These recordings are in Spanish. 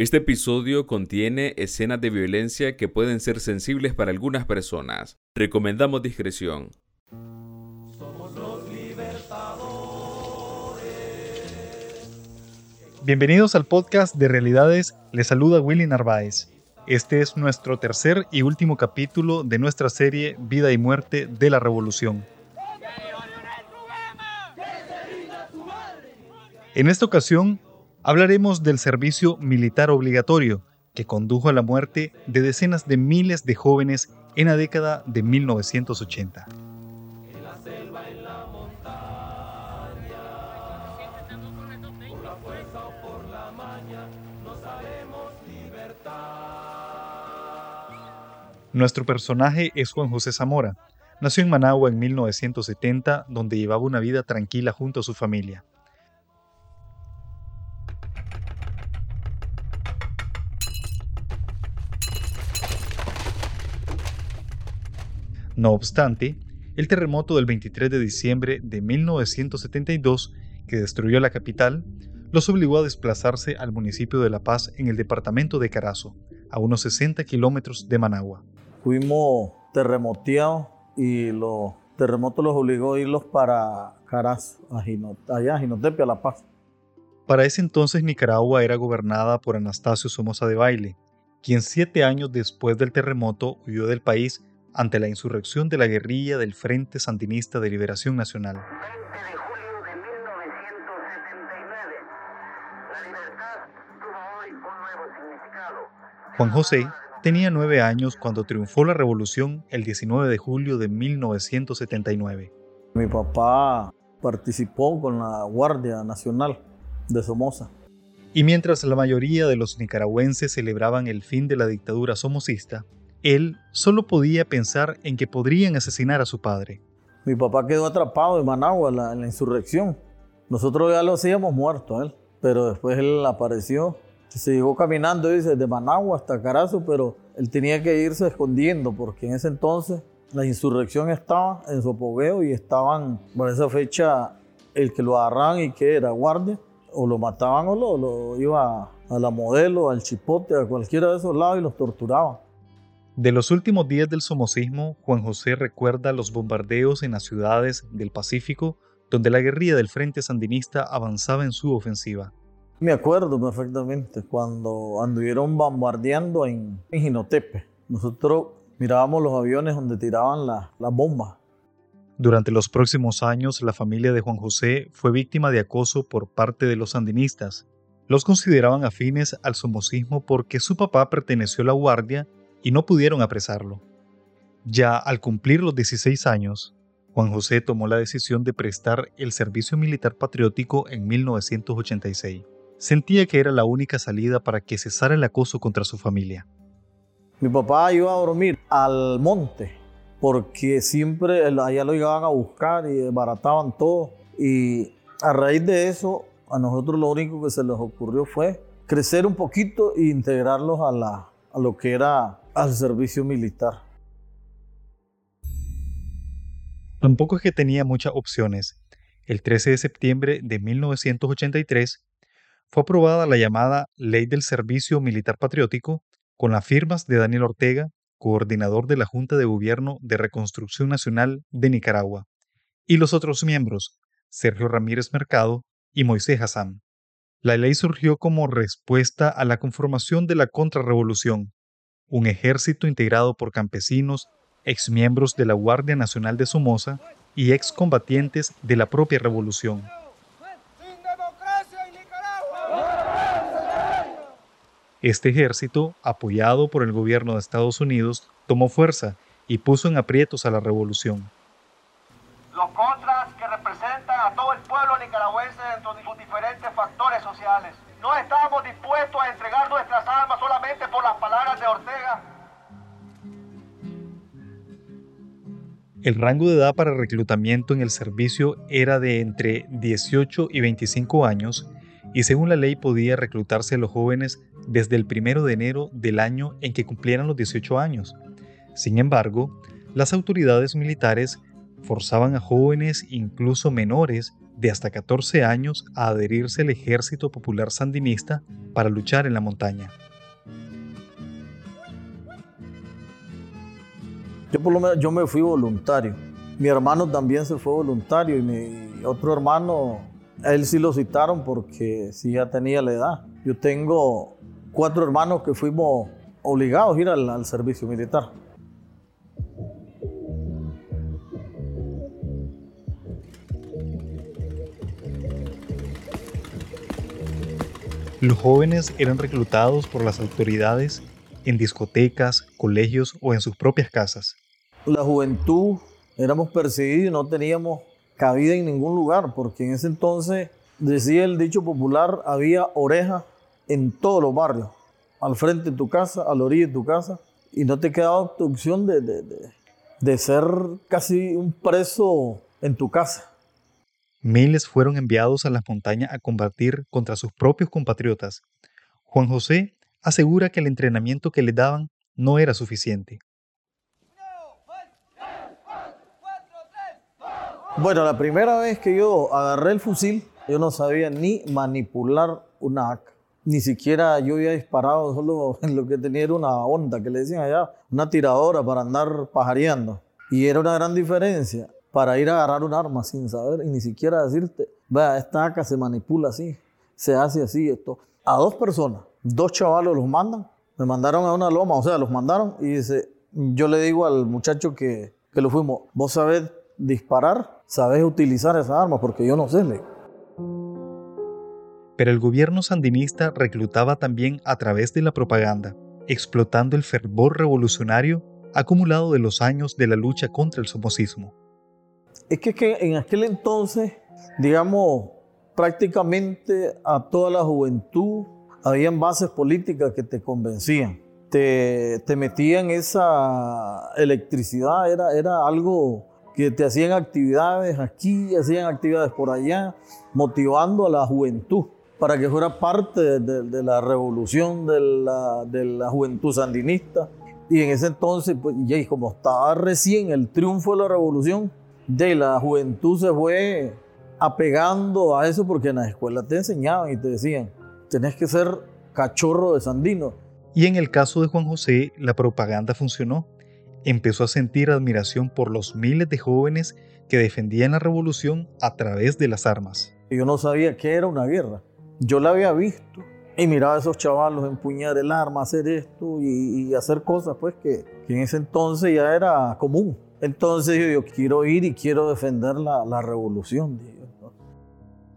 Este episodio contiene escenas de violencia que pueden ser sensibles para algunas personas. Recomendamos discreción. Bienvenidos al podcast de Realidades, les saluda Willy Narváez. Este es nuestro tercer y último capítulo de nuestra serie Vida y Muerte de la Revolución. En esta ocasión hablaremos del servicio militar obligatorio que condujo a la muerte de decenas de miles de jóvenes en la década de 1980. Nuestro personaje es Juan José Zamora. Nació en Managua en 1970, donde llevaba una vida tranquila junto a su familia. No obstante, el terremoto del 23 de diciembre de 1972, que destruyó la capital, los obligó a desplazarse al municipio de La Paz en el departamento de Carazo, a unos 60 kilómetros de Managua. Fuimos terremoteados y los terremotos los obligó a irlos para Carazo, allá a Jinotepia, La Paz. Para ese entonces Nicaragua era gobernada por Anastasio Somoza de Baile, quien siete años después del terremoto huyó del país ante la insurrección de la guerrilla del Frente Sandinista de Liberación Nacional. 20 de julio de 1979. La libertad tuvo hoy un nuevo significado. Juan José tenía nueve años cuando triunfó la revolución el 19 de julio de 1979. Mi papá participó con la Guardia Nacional de Somoza. Y mientras la mayoría de los nicaragüenses celebraban el fin de la dictadura somocista, él solo podía pensar en que podrían asesinar a su padre. Mi papá quedó atrapado en Managua en la, insurrección. Nosotros ya lo hacíamos muerto él, pero después él apareció. Se llegó caminando dice, de Managua hasta Carazo, pero él tenía que irse escondiendo porque en ese entonces la insurrección estaba en su apogeo y estaban, por esa fecha, el que lo agarraban y que era guardia, o lo mataban o lo, lo iba a la modelo, al chipote, a cualquiera de esos lados y los torturaban. De los últimos días del somocismo, Juan José recuerda los bombardeos en las ciudades del Pacífico, donde la guerrilla del Frente Sandinista avanzaba en su ofensiva. Me acuerdo perfectamente cuando anduvieron bombardeando en, Jinotepe. Nosotros mirábamos los aviones donde tiraban las bombas. Durante los próximos años, la familia de Juan José fue víctima de acoso por parte de los sandinistas. Los consideraban afines al somocismo porque su papá perteneció a la Guardia y no pudieron apresarlo. Ya al cumplir los 16 años, Juan José tomó la decisión de prestar el servicio militar patriótico en 1986. Sentía que era la única salida para que cesara el acoso contra su familia. Mi papá iba a dormir al monte porque siempre allá lo llegaban a buscar y desbarataban todo. Y a raíz de eso, a nosotros lo único que se les ocurrió fue crecer un poquito e integrarlos a, la, a lo que era al servicio militar. Tampoco es que tenía muchas opciones. El 13 de septiembre de 1983 fue aprobada la llamada Ley del Servicio Militar Patriótico con las firmas de Daniel Ortega, coordinador de la Junta de Gobierno de Reconstrucción Nacional de Nicaragua, y los otros miembros, Sergio Ramírez Mercado y Moisés Hassan. La ley surgió como respuesta a la conformación de la contrarrevolución, un ejército integrado por campesinos, exmiembros de la Guardia Nacional de Somoza y excombatientes de la propia revolución. Este ejército, apoyado por el gobierno de Estados Unidos, tomó fuerza y puso en aprietos a la revolución. Los contras que representan a todo el pueblo nicaragüense dentro de sus diferentes factores sociales. No estamos dispuestos a entregar nuestras armas por las palabras de Ortega. El rango de edad para reclutamiento en el servicio era de entre 18 y 25 años y según la ley podía reclutarse a los jóvenes desde el 1 de enero del año en que cumplieran los 18 años. Sin embargo, las autoridades militares forzaban a jóvenes, incluso menores, de hasta 14 años a adherirse al Ejército Popular Sandinista para luchar en la montaña. Yo por lo menos yo me fui voluntario. Mi hermano también se fue voluntario y mi otro hermano, él sí lo citaron porque sí ya tenía la edad. Yo tengo cuatro hermanos que fuimos obligados a ir al servicio militar. Los jóvenes eran reclutados por las autoridades en discotecas, colegios o en sus propias casas. La juventud éramos perseguidos y no teníamos cabida en ningún lugar, porque en ese entonces, decía el dicho popular, había orejas en todos los barrios, al frente de tu casa, a la orilla de tu casa, y no te quedaba opción de, de ser casi un preso en tu casa. Miles fueron enviados a las montañas a combatir contra sus propios compatriotas. Juan José asegura que el entrenamiento que le daban no era suficiente. Bueno, la primera vez que yo agarré el fusil, yo no sabía ni manipular una AK. Ni siquiera yo había disparado, solo en lo que tenía era una onda que le decían allá, una tiradora para andar pajareando. Y era una gran diferencia para ir a agarrar un arma sin saber y ni siquiera decirte, vea, esta acá se manipula así, se hace así, esto. A dos personas, dos chavalos los mandan, me mandaron a una loma, o sea, los mandaron y dice, yo le digo al muchacho que, que lo fuimos, vos sabés disparar, sabés utilizar esa arma, porque yo no sé. Le. Pero el gobierno sandinista reclutaba también a través de la propaganda, explotando el fervor revolucionario acumulado de los años de la lucha contra el somocismo. Es que, en aquel entonces, digamos, prácticamente a toda la juventud habían bases políticas que te convencían. Te, te metían esa electricidad, era, era algo que te hacían actividades aquí, hacían actividades por allá, motivando a la juventud para que fuera parte de, la revolución de la, de la, juventud sandinista. Y en ese entonces, pues, ya como estaba recién el triunfo de la revolución, de la juventud se fue apegando a eso porque en la escuela te enseñaban y te decían, tenés que ser cachorro de sandino. Y en el caso de Juan José, la propaganda funcionó. Empezó a sentir admiración por los miles de jóvenes que defendían la revolución a través de las armas. Yo no sabía qué era una guerra. Yo la había visto y miraba a esos chavalos empuñar el arma, hacer esto y, hacer cosas pues que, que en ese entonces ya era común. Entonces yo, quiero ir y quiero defender la, revolución.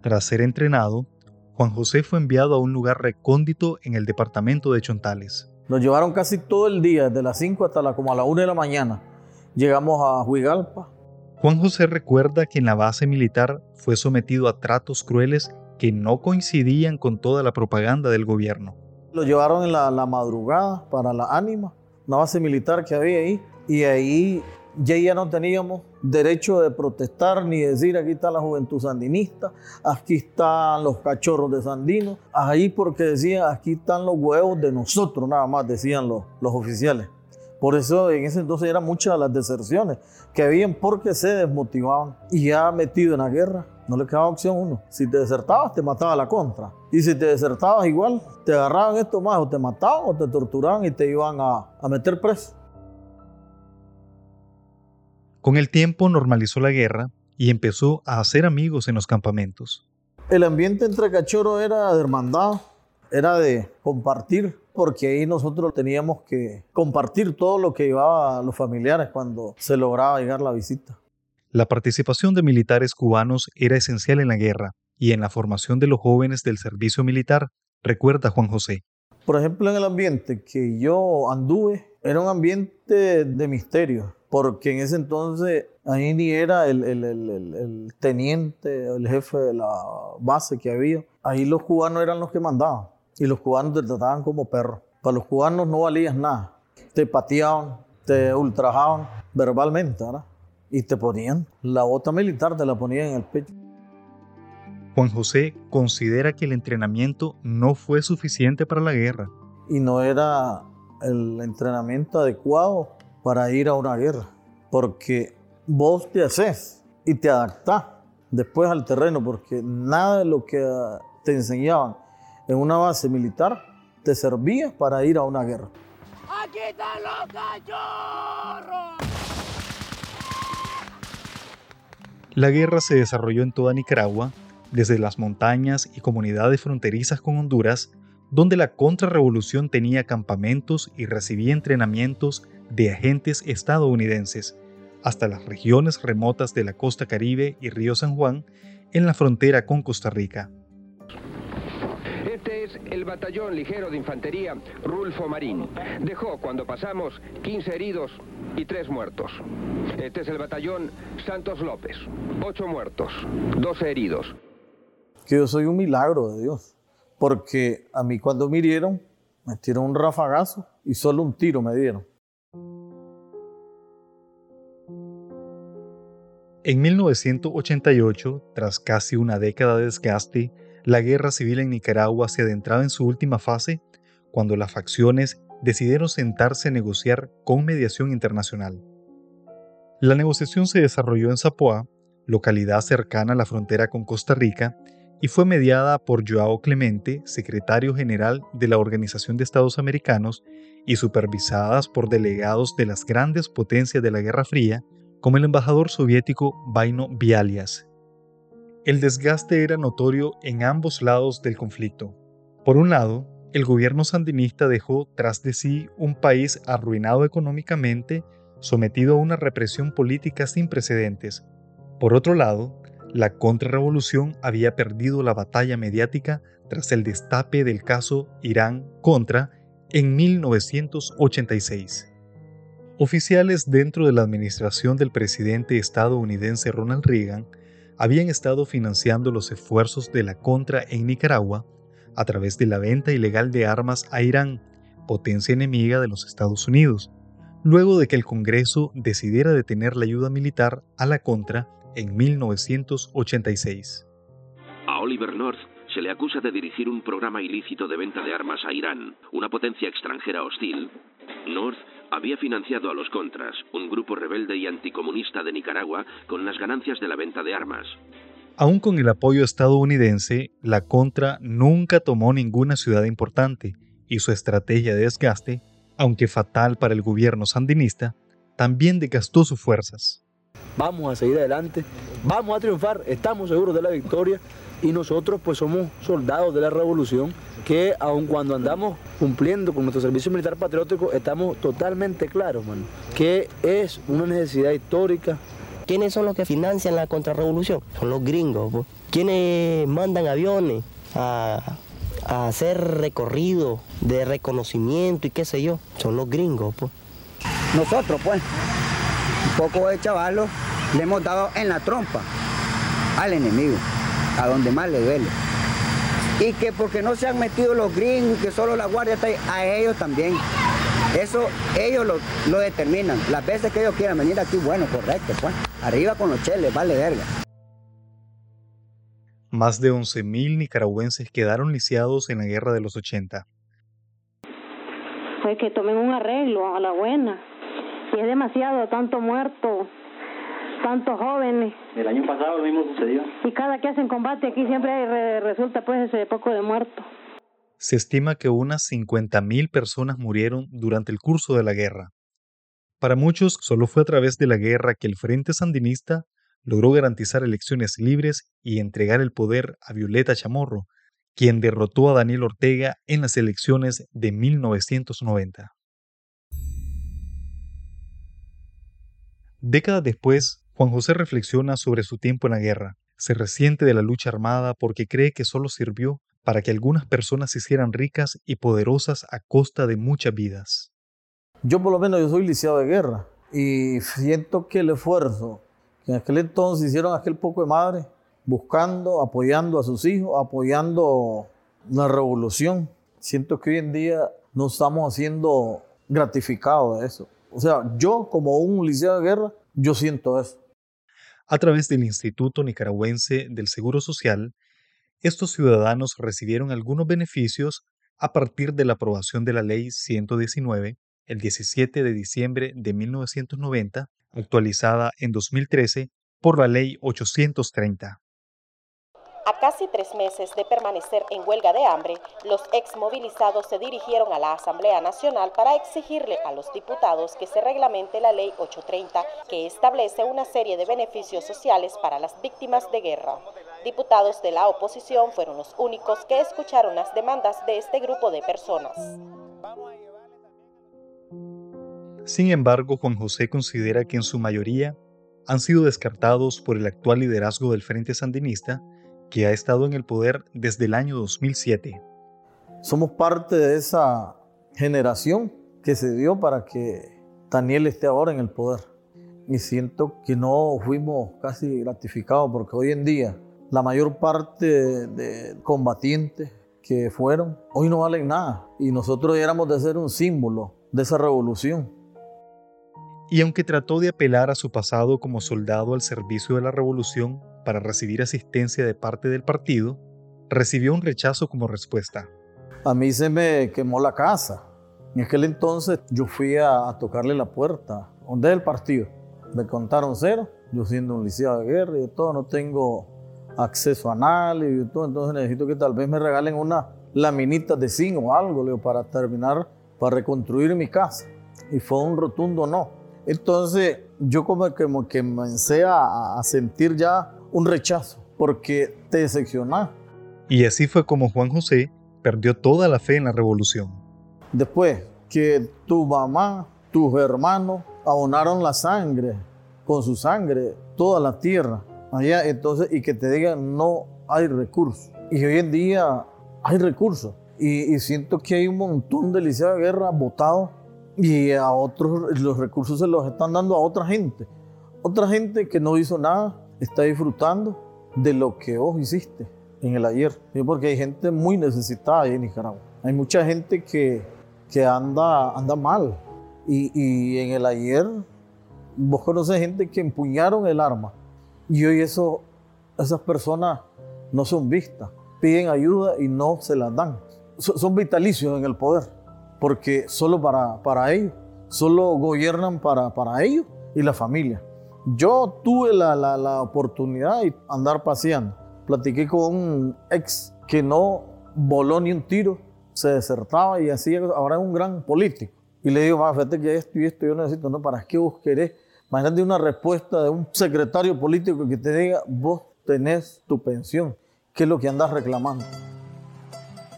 Tras ser entrenado, Juan José fue enviado a un lugar recóndito en el departamento de Chontales. Nos llevaron casi todo el día, desde las 5 hasta la, como a la 1 de la mañana. Llegamos a Huigalpa. Juan José recuerda que en la base militar fue sometido a tratos crueles que no coincidían con toda la propaganda del gobierno. Lo llevaron en la, la madrugada para la Ánima, una base militar que había ahí, y ahí ya ya no teníamos derecho de protestar ni decir aquí está la juventud sandinista, aquí están los cachorros de Sandino, ahí porque decían aquí están los huevos de nosotros, nada más decían los, los oficiales. Por eso en ese entonces eran muchas las deserciones que habían porque se desmotivaban y ya metido en la guerra no le quedaba opción uno. Si te desertabas, te mataba la contra. Y si te desertabas igual, te agarraban esto más, o te mataban o te torturaban y te iban a, a meter preso. Con el tiempo normalizó la guerra y empezó a hacer amigos en los campamentos. El ambiente entre cachorros era de hermandad, era de compartir, porque ahí nosotros teníamos que compartir todo lo que llevaba a los familiares cuando se lograba llegar la visita. La participación de militares cubanos era esencial en la guerra y en la formación de los jóvenes del servicio militar, recuerda Juan José. Por ejemplo, en el ambiente que yo anduve, era un ambiente de misterio porque en ese entonces ahí ni era el, el, el, el, teniente, el jefe de la base que había. Ahí los cubanos eran los que mandaban y los cubanos te trataban como perros. Para los cubanos no valías nada. Te pateaban, te ultrajaban verbalmente, ¿verdad? Y te ponían la bota militar, te la ponían en el pecho. Juan José considera que el entrenamiento no fue suficiente para la guerra. Y no era el entrenamiento adecuado para ir a una guerra, porque vos te haces y te adaptás. después al terreno, porque nada de lo que te enseñaban en una base militar te servía para ir a una guerra. ¡Aquí están los cachorros! La guerra se desarrolló en toda Nicaragua, desde las montañas y comunidades fronterizas con Honduras, donde la contrarrevolución tenía campamentos y recibía entrenamientos de agentes estadounidenses, hasta las regiones remotas de la costa caribe y río San Juan, en la frontera con Costa Rica. Este es el batallón ligero de infantería Rulfo Marín. Dejó cuando pasamos 15 heridos y 3 muertos. Este es el batallón Santos López. 8 muertos, 12 heridos. Que yo soy un milagro de Dios. Porque a mí cuando me hirieron, me tiraron un rafagazo y solo un tiro me dieron. En 1988, tras casi una década de desgaste, la guerra civil en Nicaragua se adentraba en su última fase cuando las facciones decidieron sentarse a negociar con mediación internacional. La negociación se desarrolló en Zapoá, localidad cercana a la frontera con Costa Rica, y fue mediada por Joao Clemente, secretario general de la Organización de Estados Americanos, y supervisadas por delegados de las grandes potencias de la Guerra Fría, como el embajador soviético Vaino Bialias. El desgaste era notorio en ambos lados del conflicto. Por un lado, el gobierno sandinista dejó tras de sí un país arruinado económicamente, sometido a una represión política sin precedentes. Por otro lado, la contrarrevolución había perdido la batalla mediática tras el destape del caso Irán-Contra en 1986. Oficiales dentro de la administración del presidente estadounidense Ronald Reagan habían estado financiando los esfuerzos de la Contra en Nicaragua a través de la venta ilegal de armas a Irán, potencia enemiga de los Estados Unidos, luego de que el Congreso decidiera detener la ayuda militar a la Contra en 1986. A Oliver North se le acusa de dirigir un programa ilícito de venta de armas a Irán, una potencia extranjera hostil. North había financiado a los Contras, un grupo rebelde y anticomunista de Nicaragua, con las ganancias de la venta de armas. Aún con el apoyo estadounidense, la Contra nunca tomó ninguna ciudad importante y su estrategia de desgaste, aunque fatal para el gobierno sandinista, también desgastó sus fuerzas. Vamos a seguir adelante, vamos a triunfar, estamos seguros de la victoria y nosotros pues somos soldados de la revolución que aun cuando andamos cumpliendo con nuestro servicio militar patriótico estamos totalmente claros, mano, que es una necesidad histórica. ¿Quiénes son los que financian la contrarrevolución? Son los gringos, pues. ¿Quiénes mandan aviones a, a hacer recorrido de reconocimiento y qué sé yo? Son los gringos, pues. Nosotros, pues, un poco de chavalos le hemos dado en la trompa al enemigo a donde más le duele. Y que porque no se han metido los gringos, que solo la guardia está ahí, a ellos también. Eso ellos lo, lo determinan. Las veces que ellos quieran venir aquí, bueno, correcto, pues. Arriba con los cheles, vale verga. Más de 11.000 nicaragüenses quedaron lisiados en la guerra de los 80. Pues que tomen un arreglo a la buena. Y es demasiado, tanto muerto, tantos jóvenes. El año pasado lo mismo sucedió. Y cada que hacen combate aquí siempre re resulta pues ese poco de muertos. Se estima que unas 50.000 personas murieron durante el curso de la guerra. Para muchos, solo fue a través de la guerra que el Frente Sandinista logró garantizar elecciones libres y entregar el poder a Violeta Chamorro, quien derrotó a Daniel Ortega en las elecciones de 1990. Décadas después, Juan José reflexiona sobre su tiempo en la guerra. Se resiente de la lucha armada porque cree que solo sirvió para que algunas personas se hicieran ricas y poderosas a costa de muchas vidas. Yo por lo menos yo soy lisiado de guerra y siento que el esfuerzo que en aquel entonces hicieron aquel poco de madre, buscando, apoyando a sus hijos, apoyando la revolución, siento que hoy en día no estamos siendo gratificados de eso. O sea, yo como un lisiado de guerra, yo siento eso. A través del Instituto Nicaragüense del Seguro Social, estos ciudadanos recibieron algunos beneficios a partir de la aprobación de la Ley 119 el 17 de diciembre de 1990, actualizada en 2013 por la Ley 830. A casi tres meses de permanecer en huelga de hambre, los ex movilizados se dirigieron a la Asamblea Nacional para exigirle a los diputados que se reglamente la Ley 830, que establece una serie de beneficios sociales para las víctimas de guerra. Diputados de la oposición fueron los únicos que escucharon las demandas de este grupo de personas. Sin embargo, Juan José considera que en su mayoría han sido descartados por el actual liderazgo del Frente Sandinista que ha estado en el poder desde el año 2007. Somos parte de esa generación que se dio para que Daniel esté ahora en el poder. Y siento que no fuimos casi gratificados porque hoy en día la mayor parte de combatientes que fueron hoy no valen nada. Y nosotros éramos de ser un símbolo de esa revolución. Y aunque trató de apelar a su pasado como soldado al servicio de la revolución, para recibir asistencia de parte del partido, recibió un rechazo como respuesta. A mí se me quemó la casa. En aquel entonces yo fui a, tocarle la puerta, donde es el partido. Me contaron cero, yo siendo un liceo de guerra y todo, no tengo acceso a nada y todo, entonces necesito que tal vez me regalen una laminita de zinc o algo para terminar, para reconstruir mi casa. Y fue un rotundo no. Entonces yo como que, como que comencé a, a sentir ya un rechazo porque te decepcionás. Y así fue como Juan José perdió toda la fe en la revolución. Después que tu mamá, tus hermanos abonaron la sangre, con su sangre, toda la tierra, allá entonces, y que te digan no hay recursos. Y hoy en día hay recursos. Y, siento que hay un montón de liceos de guerra votados y a otros los recursos se los están dando a otra gente. Otra gente que no hizo nada, está disfrutando de lo que vos hiciste en el ayer. Porque hay gente muy necesitada ahí en Nicaragua. Hay mucha gente que, que anda, anda mal. Y, y, en el ayer vos conoces gente que empuñaron el arma. Y hoy eso, esas personas no son vistas. Piden ayuda y no se las dan. son vitalicios en el poder. Porque solo para, para ellos. Solo gobiernan para, para ellos y la familia. Yo tuve la, la, oportunidad de andar paseando. Platiqué con un ex que no voló ni un tiro, se desertaba y así ahora es un gran político. Y le digo, fíjate que esto y esto yo necesito, ¿no? ¿Para qué vos querés? Imagínate una respuesta de un secretario político que te diga, vos tenés tu pensión. ¿Qué es lo que andas reclamando?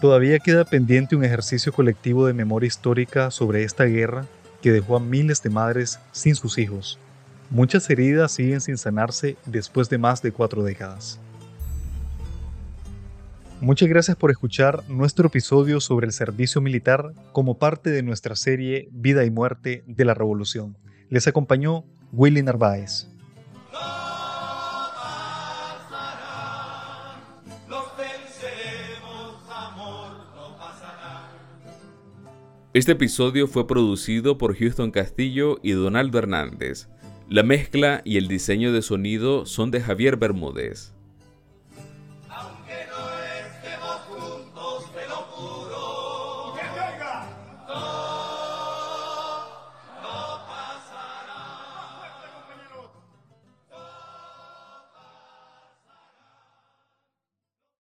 Todavía queda pendiente un ejercicio colectivo de memoria histórica sobre esta guerra que dejó a miles de madres sin sus hijos. Muchas heridas siguen sin sanarse después de más de cuatro décadas. Muchas gracias por escuchar nuestro episodio sobre el servicio militar como parte de nuestra serie Vida y Muerte de la Revolución. Les acompañó Willy Narváez. Este episodio fue producido por Houston Castillo y Donaldo Hernández. La mezcla y el diseño de sonido son de Javier Bermúdez.